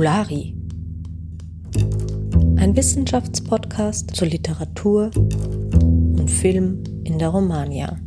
Fabulari. Ein Wissenschaftspodcast zur Literatur und Film in der Romagna.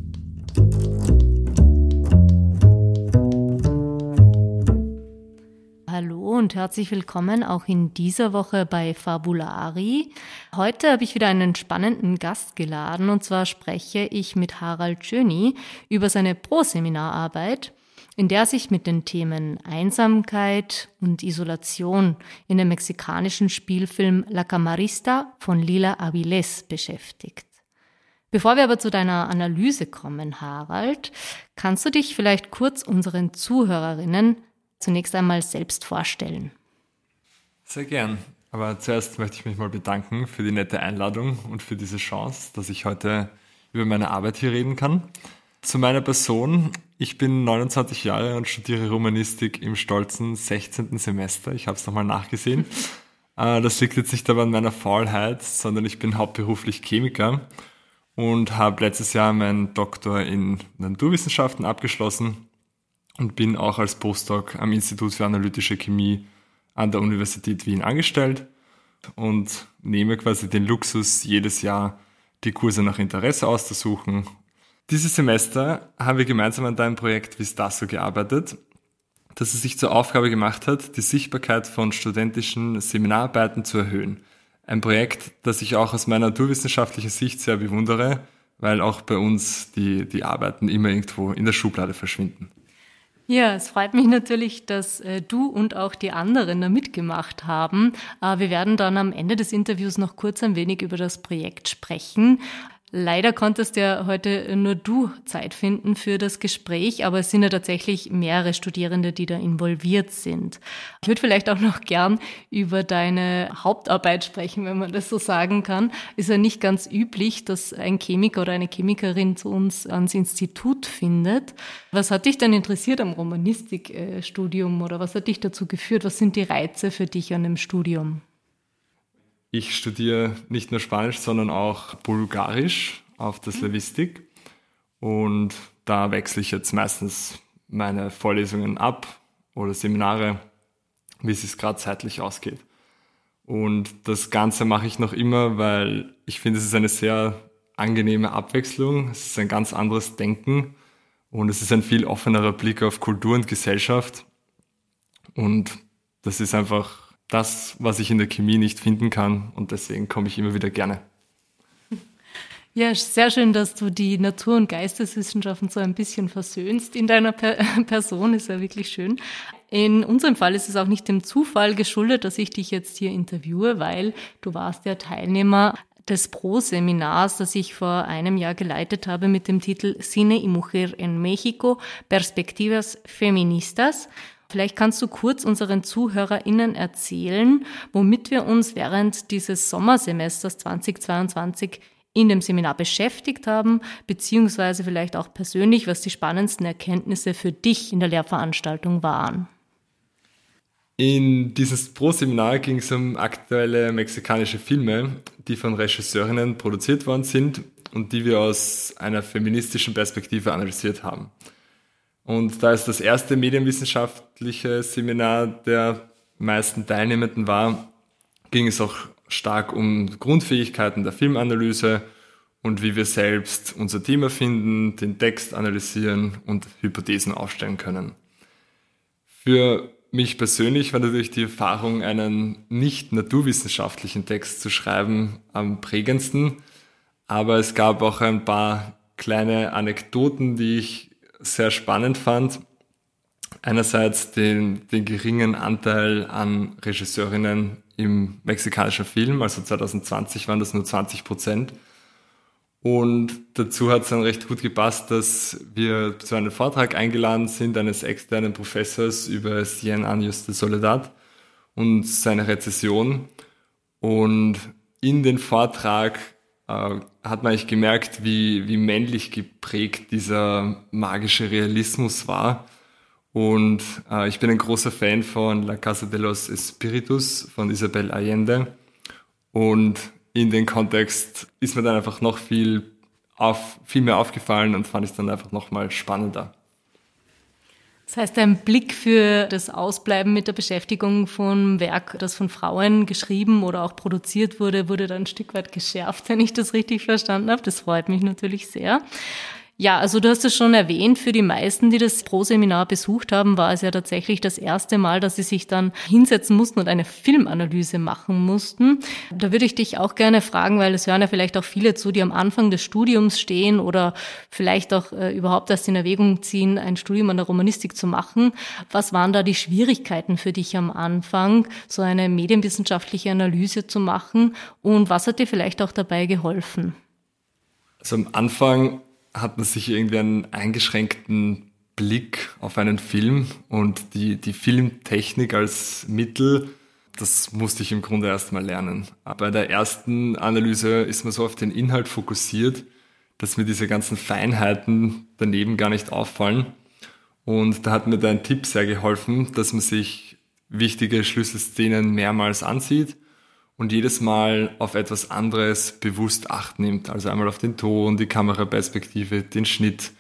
Hallo und herzlich willkommen auch in dieser Woche bei Fabulari. Heute habe ich wieder einen spannenden Gast geladen und zwar spreche ich mit Harald Schöni über seine Pro-Seminararbeit in der sich mit den Themen Einsamkeit und Isolation in dem mexikanischen Spielfilm La Camarista von Lila Avilés beschäftigt. Bevor wir aber zu deiner Analyse kommen, Harald, kannst du dich vielleicht kurz unseren Zuhörerinnen zunächst einmal selbst vorstellen? Sehr gern. Aber zuerst möchte ich mich mal bedanken für die nette Einladung und für diese Chance, dass ich heute über meine Arbeit hier reden kann. Zu meiner Person. Ich bin 29 Jahre und studiere Romanistik im stolzen 16. Semester. Ich habe es nochmal nachgesehen. Äh, das liegt jetzt nicht aber an meiner Faulheit, sondern ich bin hauptberuflich Chemiker und habe letztes Jahr meinen Doktor in Naturwissenschaften abgeschlossen und bin auch als Postdoc am Institut für analytische Chemie an der Universität Wien angestellt und nehme quasi den Luxus, jedes Jahr die Kurse nach Interesse auszusuchen dieses Semester haben wir gemeinsam an deinem Projekt Vistasso gearbeitet, das es sich zur Aufgabe gemacht hat, die Sichtbarkeit von studentischen Seminararbeiten zu erhöhen. Ein Projekt, das ich auch aus meiner naturwissenschaftlichen Sicht sehr bewundere, weil auch bei uns die, die Arbeiten immer irgendwo in der Schublade verschwinden. Ja, es freut mich natürlich, dass äh, du und auch die anderen da mitgemacht haben. Äh, wir werden dann am Ende des Interviews noch kurz ein wenig über das Projekt sprechen. Leider konntest ja heute nur du Zeit finden für das Gespräch, aber es sind ja tatsächlich mehrere Studierende, die da involviert sind. Ich würde vielleicht auch noch gern über deine Hauptarbeit sprechen, wenn man das so sagen kann. Ist ja nicht ganz üblich, dass ein Chemiker oder eine Chemikerin zu uns ans Institut findet. Was hat dich denn interessiert am Romanistikstudium oder was hat dich dazu geführt? Was sind die Reize für dich an dem Studium? Ich studiere nicht nur Spanisch, sondern auch Bulgarisch auf der Slavistik. Und da wechsle ich jetzt meistens meine Vorlesungen ab oder Seminare, wie es gerade zeitlich ausgeht. Und das Ganze mache ich noch immer, weil ich finde, es ist eine sehr angenehme Abwechslung. Es ist ein ganz anderes Denken und es ist ein viel offenerer Blick auf Kultur und Gesellschaft. Und das ist einfach das, was ich in der Chemie nicht finden kann. Und deswegen komme ich immer wieder gerne. Ja, sehr schön, dass du die Natur- und Geisteswissenschaften so ein bisschen versöhnst in deiner per Person, ist ja wirklich schön. In unserem Fall ist es auch nicht dem Zufall geschuldet, dass ich dich jetzt hier interviewe, weil du warst der Teilnehmer des Pro-Seminars, das ich vor einem Jahr geleitet habe mit dem Titel Cine y Mujer en México, Perspectivas Feministas. Vielleicht kannst du kurz unseren ZuhörerInnen erzählen, womit wir uns während dieses Sommersemesters 2022 in dem Seminar beschäftigt haben, beziehungsweise vielleicht auch persönlich, was die spannendsten Erkenntnisse für dich in der Lehrveranstaltung waren. In dieses Pro-Seminar ging es um aktuelle mexikanische Filme, die von Regisseurinnen produziert worden sind und die wir aus einer feministischen Perspektive analysiert haben. Und da es das erste medienwissenschaftliche Seminar der meisten Teilnehmenden war, ging es auch stark um Grundfähigkeiten der Filmanalyse und wie wir selbst unser Thema finden, den Text analysieren und Hypothesen aufstellen können. Für mich persönlich war natürlich die Erfahrung, einen nicht naturwissenschaftlichen Text zu schreiben, am prägendsten. Aber es gab auch ein paar kleine Anekdoten, die ich sehr spannend fand. Einerseits den, den geringen Anteil an Regisseurinnen im mexikanischen Film, also 2020 waren das nur 20 Prozent. Und dazu hat es dann recht gut gepasst, dass wir zu einem Vortrag eingeladen sind eines externen Professors über Cien Años de Soledad und seine Rezession. Und in den Vortrag äh, hat man eigentlich gemerkt, wie, wie männlich geprägt dieser magische Realismus war. Und äh, ich bin ein großer Fan von La Casa de los Espíritus von Isabel Allende. Und in den Kontext ist mir dann einfach noch viel, auf, viel mehr aufgefallen und fand ich dann einfach noch mal spannender. Das heißt, ein Blick für das Ausbleiben mit der Beschäftigung von Werk, das von Frauen geschrieben oder auch produziert wurde, wurde dann ein Stück weit geschärft, wenn ich das richtig verstanden habe. Das freut mich natürlich sehr. Ja, also du hast es schon erwähnt, für die meisten, die das Pro-Seminar besucht haben, war es ja tatsächlich das erste Mal, dass sie sich dann hinsetzen mussten und eine Filmanalyse machen mussten. Da würde ich dich auch gerne fragen, weil es hören ja vielleicht auch viele zu, die am Anfang des Studiums stehen oder vielleicht auch äh, überhaupt erst in Erwägung ziehen, ein Studium an der Romanistik zu machen. Was waren da die Schwierigkeiten für dich am Anfang, so eine medienwissenschaftliche Analyse zu machen und was hat dir vielleicht auch dabei geholfen? Also am Anfang hat man sich irgendwie einen eingeschränkten Blick auf einen Film und die, die Filmtechnik als Mittel, das musste ich im Grunde erst mal lernen. Bei der ersten Analyse ist man so auf den Inhalt fokussiert, dass mir diese ganzen Feinheiten daneben gar nicht auffallen. Und da hat mir dein Tipp sehr geholfen, dass man sich wichtige Schlüsselszenen mehrmals ansieht und jedes Mal auf etwas anderes bewusst Acht nimmt. Also einmal auf den Ton, die Kameraperspektive, den Schnitt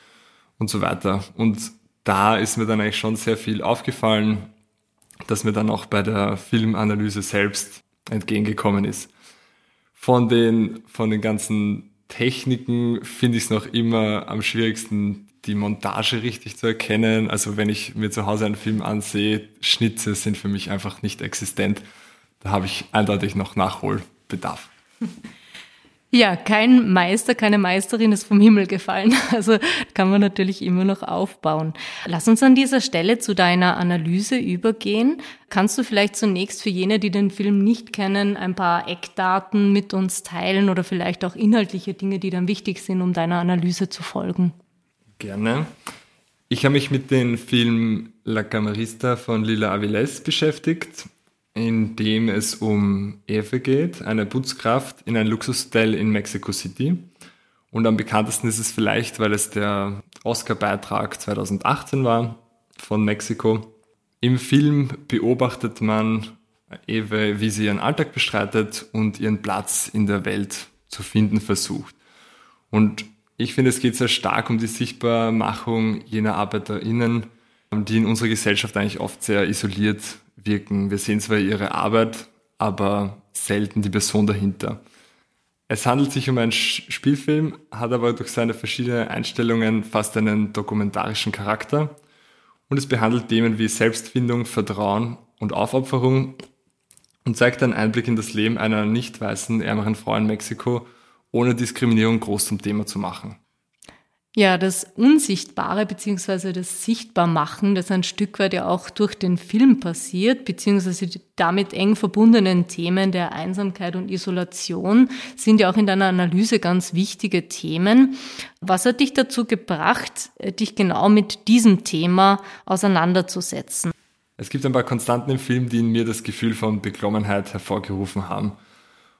und so weiter. Und da ist mir dann eigentlich schon sehr viel aufgefallen, dass mir dann auch bei der Filmanalyse selbst entgegengekommen ist. Von den, von den ganzen Techniken finde ich es noch immer am schwierigsten, die Montage richtig zu erkennen. Also wenn ich mir zu Hause einen Film ansehe, Schnitze sind für mich einfach nicht existent da habe ich eindeutig noch Nachholbedarf. Ja, kein Meister, keine Meisterin ist vom Himmel gefallen. Also kann man natürlich immer noch aufbauen. Lass uns an dieser Stelle zu deiner Analyse übergehen. Kannst du vielleicht zunächst für jene, die den Film nicht kennen, ein paar Eckdaten mit uns teilen oder vielleicht auch inhaltliche Dinge, die dann wichtig sind, um deiner Analyse zu folgen? Gerne. Ich habe mich mit dem Film La Camarista von Lila Avilés beschäftigt in dem es um Eve geht, eine Putzkraft in ein Luxushotel in Mexico City. Und am bekanntesten ist es vielleicht, weil es der Oscar-Beitrag 2018 war von Mexiko. Im Film beobachtet man Eve, wie sie ihren Alltag bestreitet und ihren Platz in der Welt zu finden versucht. Und ich finde, es geht sehr stark um die Sichtbarmachung jener ArbeiterInnen, die in unserer Gesellschaft eigentlich oft sehr isoliert wirken. Wir sehen zwar ihre Arbeit, aber selten die Person dahinter. Es handelt sich um einen Spielfilm, hat aber durch seine verschiedenen Einstellungen fast einen dokumentarischen Charakter und es behandelt Themen wie Selbstfindung, Vertrauen und Aufopferung und zeigt einen Einblick in das Leben einer nicht weißen, ärmeren Frau in Mexiko, ohne Diskriminierung groß zum Thema zu machen. Ja, das Unsichtbare beziehungsweise das Sichtbarmachen, das ein Stück weit ja auch durch den Film passiert, beziehungsweise die damit eng verbundenen Themen der Einsamkeit und Isolation sind ja auch in deiner Analyse ganz wichtige Themen. Was hat dich dazu gebracht, dich genau mit diesem Thema auseinanderzusetzen? Es gibt ein paar Konstanten im Film, die in mir das Gefühl von Beklommenheit hervorgerufen haben.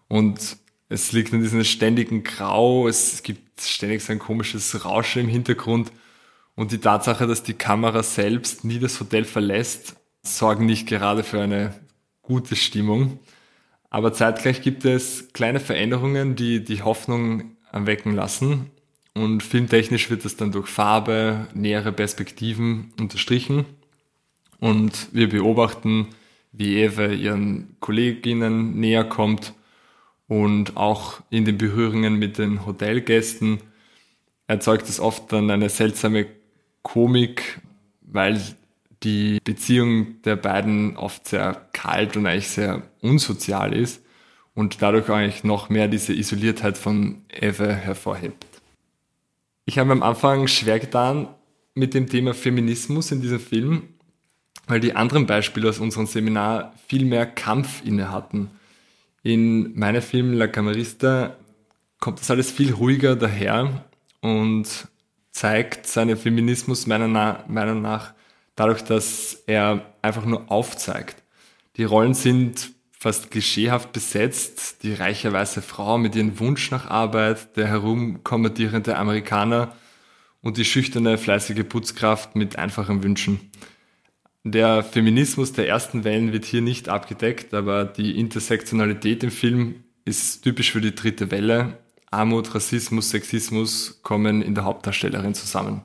Und es liegt an diesem ständigen Grau, es gibt ständig so ein komisches Rauschen im Hintergrund und die Tatsache, dass die Kamera selbst nie das Hotel verlässt, sorgen nicht gerade für eine gute Stimmung. Aber zeitgleich gibt es kleine Veränderungen, die die Hoffnung erwecken lassen. Und filmtechnisch wird das dann durch Farbe, nähere Perspektiven unterstrichen. Und wir beobachten, wie Eve ihren Kolleginnen näher kommt und auch in den Berührungen mit den Hotelgästen erzeugt es oft dann eine seltsame Komik, weil die Beziehung der beiden oft sehr kalt und eigentlich sehr unsozial ist und dadurch eigentlich noch mehr diese Isoliertheit von Eve hervorhebt. Ich habe am Anfang schwer getan mit dem Thema Feminismus in diesem Film, weil die anderen Beispiele aus unserem Seminar viel mehr Kampf inne hatten. In meinem Film La Camarista kommt das alles viel ruhiger daher und zeigt seinen Feminismus meiner Meinung nach dadurch, dass er einfach nur aufzeigt. Die Rollen sind fast klischeehaft besetzt. Die reiche weiße Frau mit ihrem Wunsch nach Arbeit, der herumkommandierende Amerikaner und die schüchterne, fleißige Putzkraft mit einfachen Wünschen. Der Feminismus der ersten Wellen wird hier nicht abgedeckt, aber die Intersektionalität im Film ist typisch für die dritte Welle. Armut, Rassismus, Sexismus kommen in der Hauptdarstellerin zusammen.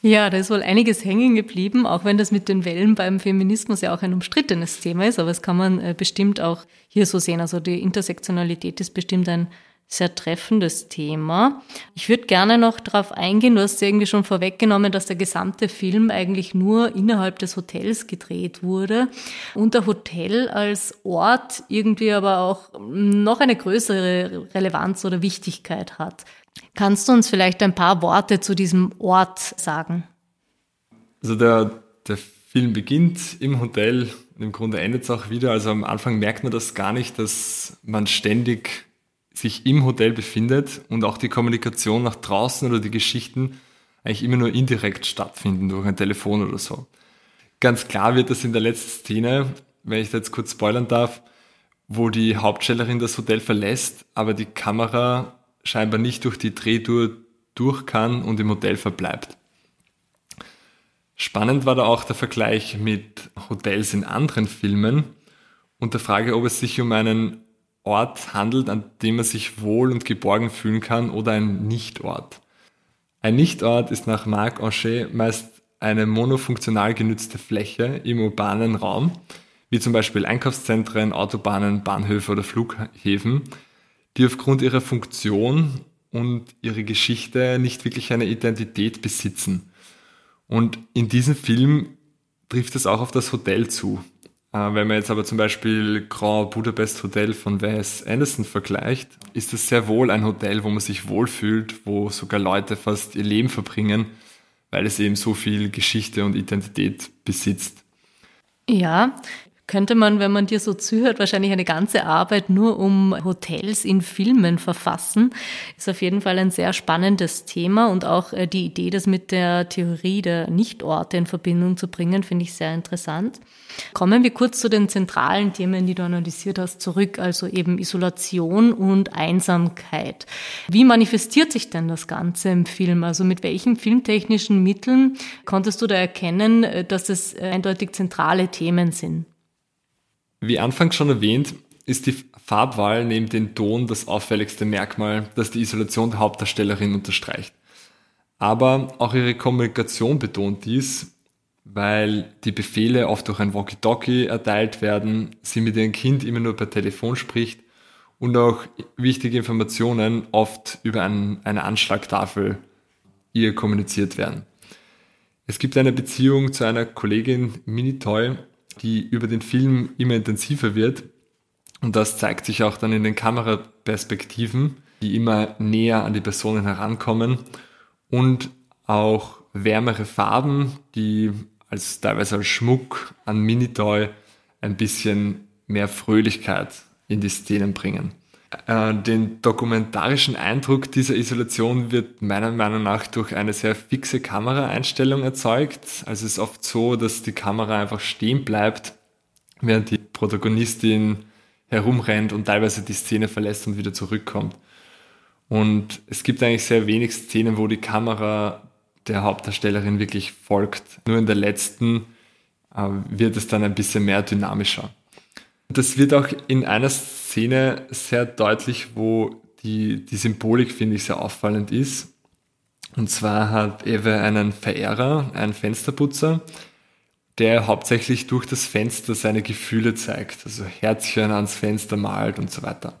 Ja, da ist wohl einiges hängen geblieben, auch wenn das mit den Wellen beim Feminismus ja auch ein umstrittenes Thema ist, aber das kann man äh, bestimmt auch hier so sehen. Also die Intersektionalität ist bestimmt ein sehr treffendes Thema. Ich würde gerne noch darauf eingehen, du hast ja irgendwie schon vorweggenommen, dass der gesamte Film eigentlich nur innerhalb des Hotels gedreht wurde und der Hotel als Ort irgendwie aber auch noch eine größere Relevanz oder Wichtigkeit hat. Kannst du uns vielleicht ein paar Worte zu diesem Ort sagen? Also der, der Film beginnt im Hotel und im Grunde endet es auch wieder. Also am Anfang merkt man das gar nicht, dass man ständig sich im Hotel befindet und auch die Kommunikation nach draußen oder die Geschichten eigentlich immer nur indirekt stattfinden durch ein Telefon oder so. Ganz klar wird das in der letzten Szene, wenn ich da jetzt kurz spoilern darf, wo die Hauptstellerin das Hotel verlässt, aber die Kamera scheinbar nicht durch die Drehtour durch kann und im Hotel verbleibt. Spannend war da auch der Vergleich mit Hotels in anderen Filmen und der Frage, ob es sich um einen Ort handelt, an dem man sich wohl und geborgen fühlen kann oder ein Nichtort. Ein Nichtort ist nach Marc Anchet meist eine monofunktional genützte Fläche im urbanen Raum, wie zum Beispiel Einkaufszentren, Autobahnen, Bahnhöfe oder Flughäfen, die aufgrund ihrer Funktion und ihrer Geschichte nicht wirklich eine Identität besitzen. Und in diesem Film trifft es auch auf das Hotel zu. Äh, wenn man jetzt aber zum Beispiel Grand Budapest Hotel von Wes Anderson vergleicht, ist es sehr wohl ein Hotel, wo man sich wohlfühlt, wo sogar Leute fast ihr Leben verbringen, weil es eben so viel Geschichte und Identität besitzt. Ja, könnte man, wenn man dir so zuhört, wahrscheinlich eine ganze Arbeit nur um Hotels in Filmen verfassen. Ist auf jeden Fall ein sehr spannendes Thema und auch äh, die Idee, das mit der Theorie der Nichtorte in Verbindung zu bringen, finde ich sehr interessant. Kommen wir kurz zu den zentralen Themen, die du analysiert hast, zurück, also eben Isolation und Einsamkeit. Wie manifestiert sich denn das Ganze im Film? Also mit welchen filmtechnischen Mitteln konntest du da erkennen, äh, dass es äh, eindeutig zentrale Themen sind? Wie anfangs schon erwähnt, ist die Farbwahl neben dem Ton das auffälligste Merkmal, das die Isolation der Hauptdarstellerin unterstreicht. Aber auch ihre Kommunikation betont dies, weil die Befehle oft durch ein Walkie-Talkie erteilt werden, sie mit ihrem Kind immer nur per Telefon spricht und auch wichtige Informationen oft über ein, eine Anschlagtafel ihr kommuniziert werden. Es gibt eine Beziehung zu einer Kollegin Minitoy, die über den Film immer intensiver wird. Und das zeigt sich auch dann in den Kameraperspektiven, die immer näher an die Personen herankommen und auch wärmere Farben, die als teilweise als Schmuck an Minitoy ein bisschen mehr Fröhlichkeit in die Szenen bringen. Äh, den dokumentarischen Eindruck dieser Isolation wird meiner Meinung nach durch eine sehr fixe Kameraeinstellung erzeugt. Also es ist oft so, dass die Kamera einfach stehen bleibt, während die Protagonistin herumrennt und teilweise die Szene verlässt und wieder zurückkommt. Und es gibt eigentlich sehr wenig Szenen, wo die Kamera der Hauptdarstellerin wirklich folgt. Nur in der letzten äh, wird es dann ein bisschen mehr dynamischer. Das wird auch in einer Szene sehr deutlich, wo die, die Symbolik, finde ich, sehr auffallend ist. Und zwar hat Eve einen Verehrer, einen Fensterputzer, der hauptsächlich durch das Fenster seine Gefühle zeigt, also Herzchen ans Fenster malt und so weiter.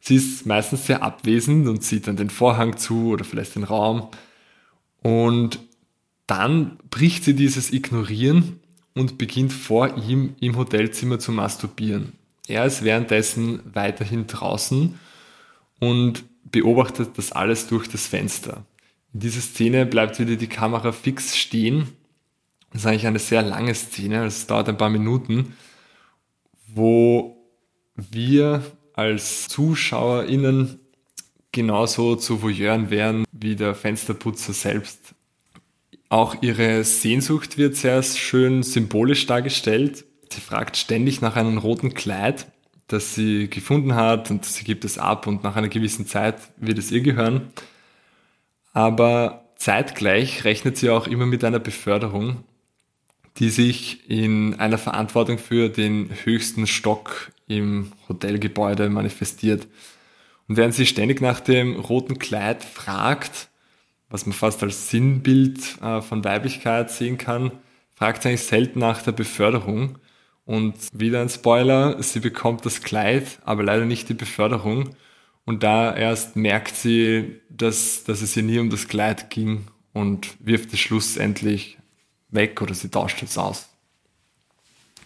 Sie ist meistens sehr abwesend und zieht dann den Vorhang zu oder vielleicht den Raum. Und dann bricht sie dieses Ignorieren und beginnt vor ihm im Hotelzimmer zu masturbieren. Er ist währenddessen weiterhin draußen und beobachtet das alles durch das Fenster. In dieser Szene bleibt wieder die Kamera fix stehen. Das ist eigentlich eine sehr lange Szene, es dauert ein paar Minuten, wo wir als ZuschauerInnen genauso zu Voyeuren wären wie der Fensterputzer selbst. Auch ihre Sehnsucht wird sehr schön symbolisch dargestellt. Sie fragt ständig nach einem roten Kleid, das sie gefunden hat und sie gibt es ab und nach einer gewissen Zeit wird es ihr gehören. Aber zeitgleich rechnet sie auch immer mit einer Beförderung, die sich in einer Verantwortung für den höchsten Stock im Hotelgebäude manifestiert. Und während sie ständig nach dem roten Kleid fragt, was man fast als Sinnbild äh, von Weiblichkeit sehen kann, fragt sie eigentlich selten nach der Beförderung. Und wieder ein Spoiler, sie bekommt das Kleid, aber leider nicht die Beförderung. Und da erst merkt sie, dass, dass es ihr nie um das Kleid ging und wirft es schlussendlich weg oder sie tauscht es aus.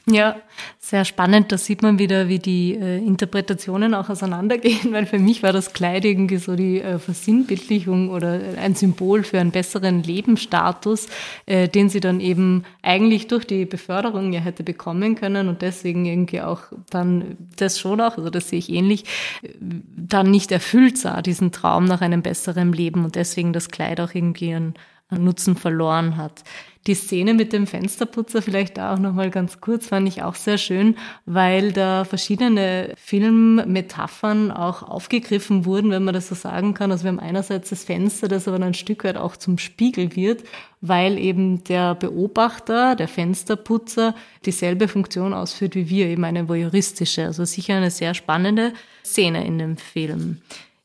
Ja, sehr spannend. Da sieht man wieder, wie die äh, Interpretationen auch auseinandergehen, weil für mich war das Kleid irgendwie so die äh, Versinnbildlichung oder ein Symbol für einen besseren Lebensstatus, äh, den sie dann eben eigentlich durch die Beförderung ja hätte bekommen können und deswegen irgendwie auch dann das schon auch, also das sehe ich ähnlich, dann nicht erfüllt sah, diesen Traum nach einem besseren Leben und deswegen das Kleid auch irgendwie einen Nutzen verloren hat. Die Szene mit dem Fensterputzer vielleicht auch nochmal ganz kurz fand ich auch sehr schön, weil da verschiedene Filmmetaphern auch aufgegriffen wurden, wenn man das so sagen kann. Also wir haben einerseits das Fenster, das aber ein Stück weit auch zum Spiegel wird, weil eben der Beobachter, der Fensterputzer, dieselbe Funktion ausführt wie wir, eben eine voyeuristische. Also sicher eine sehr spannende Szene in dem Film.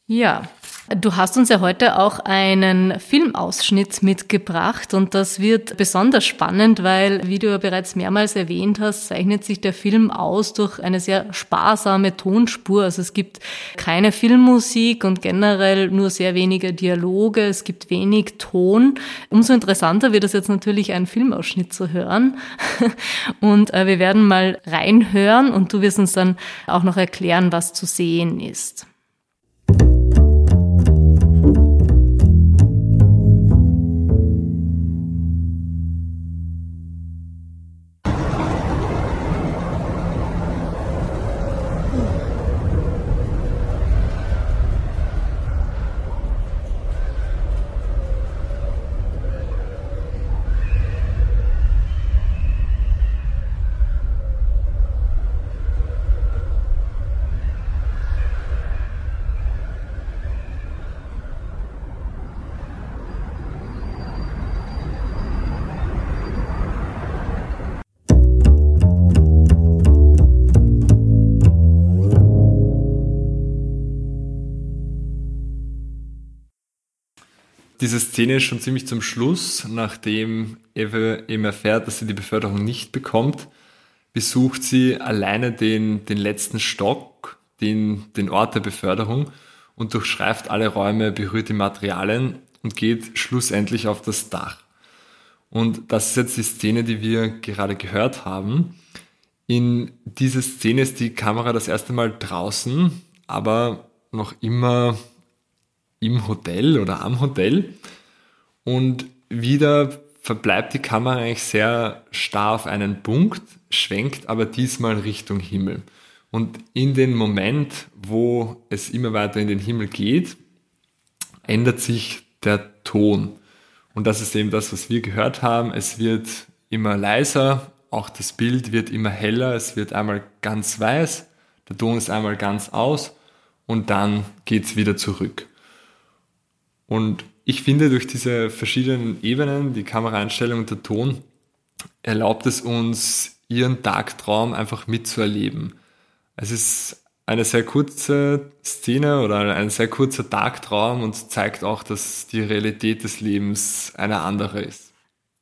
Ja, du hast uns ja heute auch einen Filmausschnitt mitgebracht und das wird besonders spannend, weil, wie du ja bereits mehrmals erwähnt hast, zeichnet sich der Film aus durch eine sehr sparsame Tonspur. Also es gibt keine Filmmusik und generell nur sehr wenige Dialoge, es gibt wenig Ton. Umso interessanter wird es jetzt natürlich, einen Filmausschnitt zu hören. Und äh, wir werden mal reinhören und du wirst uns dann auch noch erklären, was zu sehen ist. Diese Szene ist schon ziemlich zum Schluss, nachdem Eve eben erfährt, dass sie die Beförderung nicht bekommt, besucht sie alleine den, den letzten Stock, den, den Ort der Beförderung und durchschreift alle Räume, berührt die Materialien und geht schlussendlich auf das Dach. Und das ist jetzt die Szene, die wir gerade gehört haben. In dieser Szene ist die Kamera das erste Mal draußen, aber noch immer im Hotel oder am Hotel. Und wieder verbleibt die Kamera eigentlich sehr starr auf einen Punkt, schwenkt aber diesmal Richtung Himmel. Und in dem Moment, wo es immer weiter in den Himmel geht, ändert sich der Ton. Und das ist eben das, was wir gehört haben. Es wird immer leiser, auch das Bild wird immer heller, es wird einmal ganz weiß, der Ton ist einmal ganz aus und dann geht's wieder zurück. Und ich finde, durch diese verschiedenen Ebenen, die Kameraeinstellung und der Ton, erlaubt es uns, ihren Tagtraum einfach mitzuerleben. Es ist eine sehr kurze Szene oder ein sehr kurzer Tagtraum und zeigt auch, dass die Realität des Lebens eine andere ist.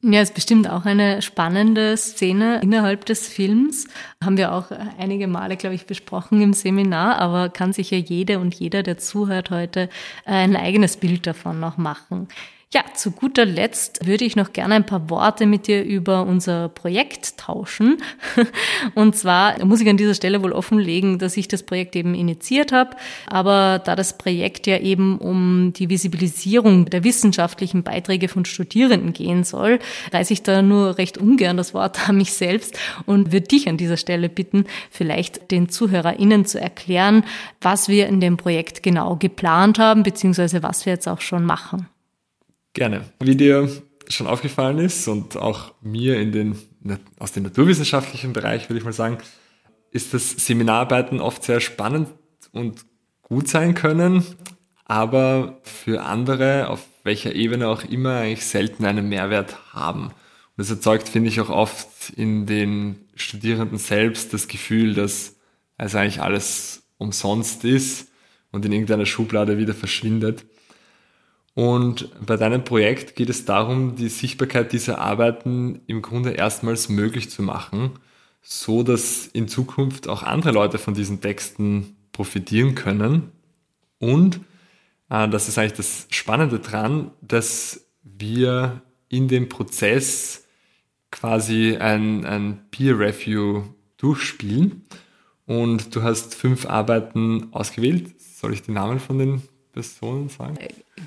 Ja, ist bestimmt auch eine spannende Szene innerhalb des Films. Haben wir auch einige Male, glaube ich, besprochen im Seminar, aber kann sich ja jede und jeder, der zuhört heute, ein eigenes Bild davon noch machen. Ja, zu guter Letzt würde ich noch gerne ein paar Worte mit dir über unser Projekt tauschen. Und zwar muss ich an dieser Stelle wohl offenlegen, dass ich das Projekt eben initiiert habe. Aber da das Projekt ja eben um die Visibilisierung der wissenschaftlichen Beiträge von Studierenden gehen soll, reiße ich da nur recht ungern das Wort an mich selbst und würde dich an dieser Stelle bitten, vielleicht den ZuhörerInnen zu erklären, was wir in dem Projekt genau geplant haben, beziehungsweise was wir jetzt auch schon machen. Gerne. Wie dir schon aufgefallen ist und auch mir in den, aus dem naturwissenschaftlichen Bereich, würde ich mal sagen, ist das Seminararbeiten oft sehr spannend und gut sein können, aber für andere, auf welcher Ebene auch immer, eigentlich selten einen Mehrwert haben. Und das erzeugt, finde ich, auch oft in den Studierenden selbst das Gefühl, dass also eigentlich alles umsonst ist und in irgendeiner Schublade wieder verschwindet. Und bei deinem Projekt geht es darum, die Sichtbarkeit dieser Arbeiten im Grunde erstmals möglich zu machen, so dass in Zukunft auch andere Leute von diesen Texten profitieren können. Und äh, das ist eigentlich das Spannende dran, dass wir in dem Prozess quasi ein, ein Peer Review durchspielen. Und du hast fünf Arbeiten ausgewählt. Soll ich die Namen von den Personen sagen?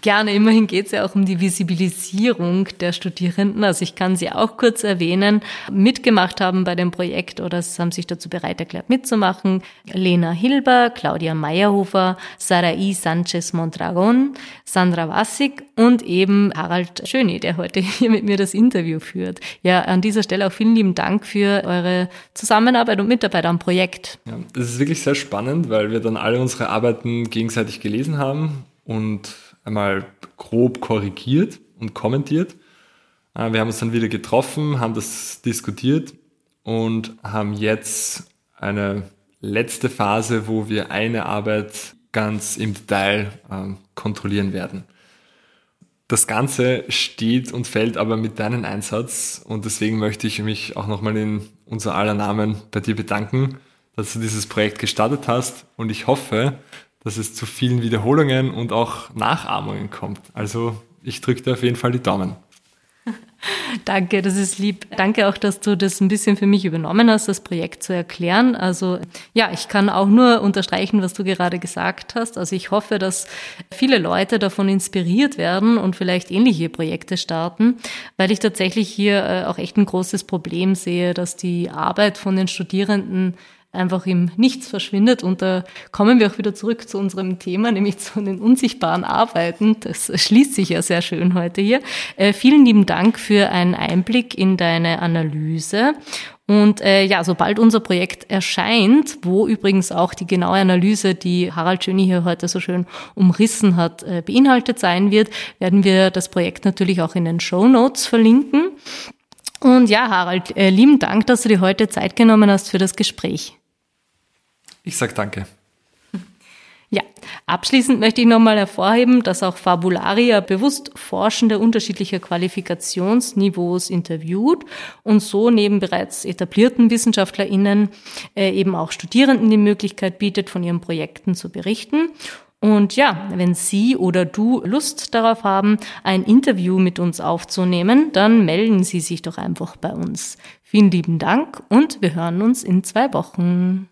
Gerne, immerhin geht es ja auch um die Visibilisierung der Studierenden. Also ich kann sie auch kurz erwähnen. Mitgemacht haben bei dem Projekt oder haben sich dazu bereit erklärt mitzumachen. Lena Hilber, Claudia Meyerhofer, Sarai Sanchez Mondragon, Sandra Wassig und eben Harald Schöni, der heute hier mit mir das Interview führt. Ja, an dieser Stelle auch vielen lieben Dank für eure Zusammenarbeit und Mitarbeit am Projekt. Ja, das ist wirklich sehr spannend, weil wir dann alle unsere Arbeiten gegenseitig gelesen haben und einmal grob korrigiert und kommentiert. Äh, wir haben uns dann wieder getroffen, haben das diskutiert und haben jetzt eine letzte Phase, wo wir eine Arbeit ganz im Detail äh, kontrollieren werden. Das Ganze steht und fällt aber mit deinem Einsatz und deswegen möchte ich mich auch nochmal in unser aller Namen bei dir bedanken, dass du dieses Projekt gestartet hast und ich hoffe, dass es zu vielen Wiederholungen und auch Nachahmungen kommt. Also ich drücke dir auf jeden Fall die Daumen. Danke, das ist lieb. Danke auch, dass du das ein bisschen für mich übernommen hast, das Projekt zu erklären. Also ja, ich kann auch nur unterstreichen, was du gerade gesagt hast. Also ich hoffe, dass viele Leute davon inspiriert werden und vielleicht ähnliche Projekte starten, weil ich tatsächlich hier äh, auch echt ein großes Problem sehe, dass die Arbeit von den Studierenden einfach im Nichts verschwindet. Und da kommen wir auch wieder zurück zu unserem Thema, nämlich zu den unsichtbaren Arbeiten. Das schließt sich ja sehr schön heute hier. Äh, vielen lieben Dank für einen Einblick in deine Analyse. Und äh, ja, sobald unser Projekt erscheint, wo übrigens auch die genaue Analyse, die Harald Schöni hier heute so schön umrissen hat, äh, beinhaltet sein wird, werden wir das Projekt natürlich auch in den Show Notes verlinken. Und ja, Harald, äh, lieben Dank, dass du dir heute Zeit genommen hast für das Gespräch. Ich sag danke. Ja, abschließend möchte ich nochmal hervorheben, dass auch Fabularia bewusst Forschende unterschiedlicher Qualifikationsniveaus interviewt und so neben bereits etablierten WissenschaftlerInnen äh, eben auch Studierenden die Möglichkeit bietet, von ihren Projekten zu berichten. Und ja, wenn Sie oder du Lust darauf haben, ein Interview mit uns aufzunehmen, dann melden Sie sich doch einfach bei uns. Vielen lieben Dank und wir hören uns in zwei Wochen.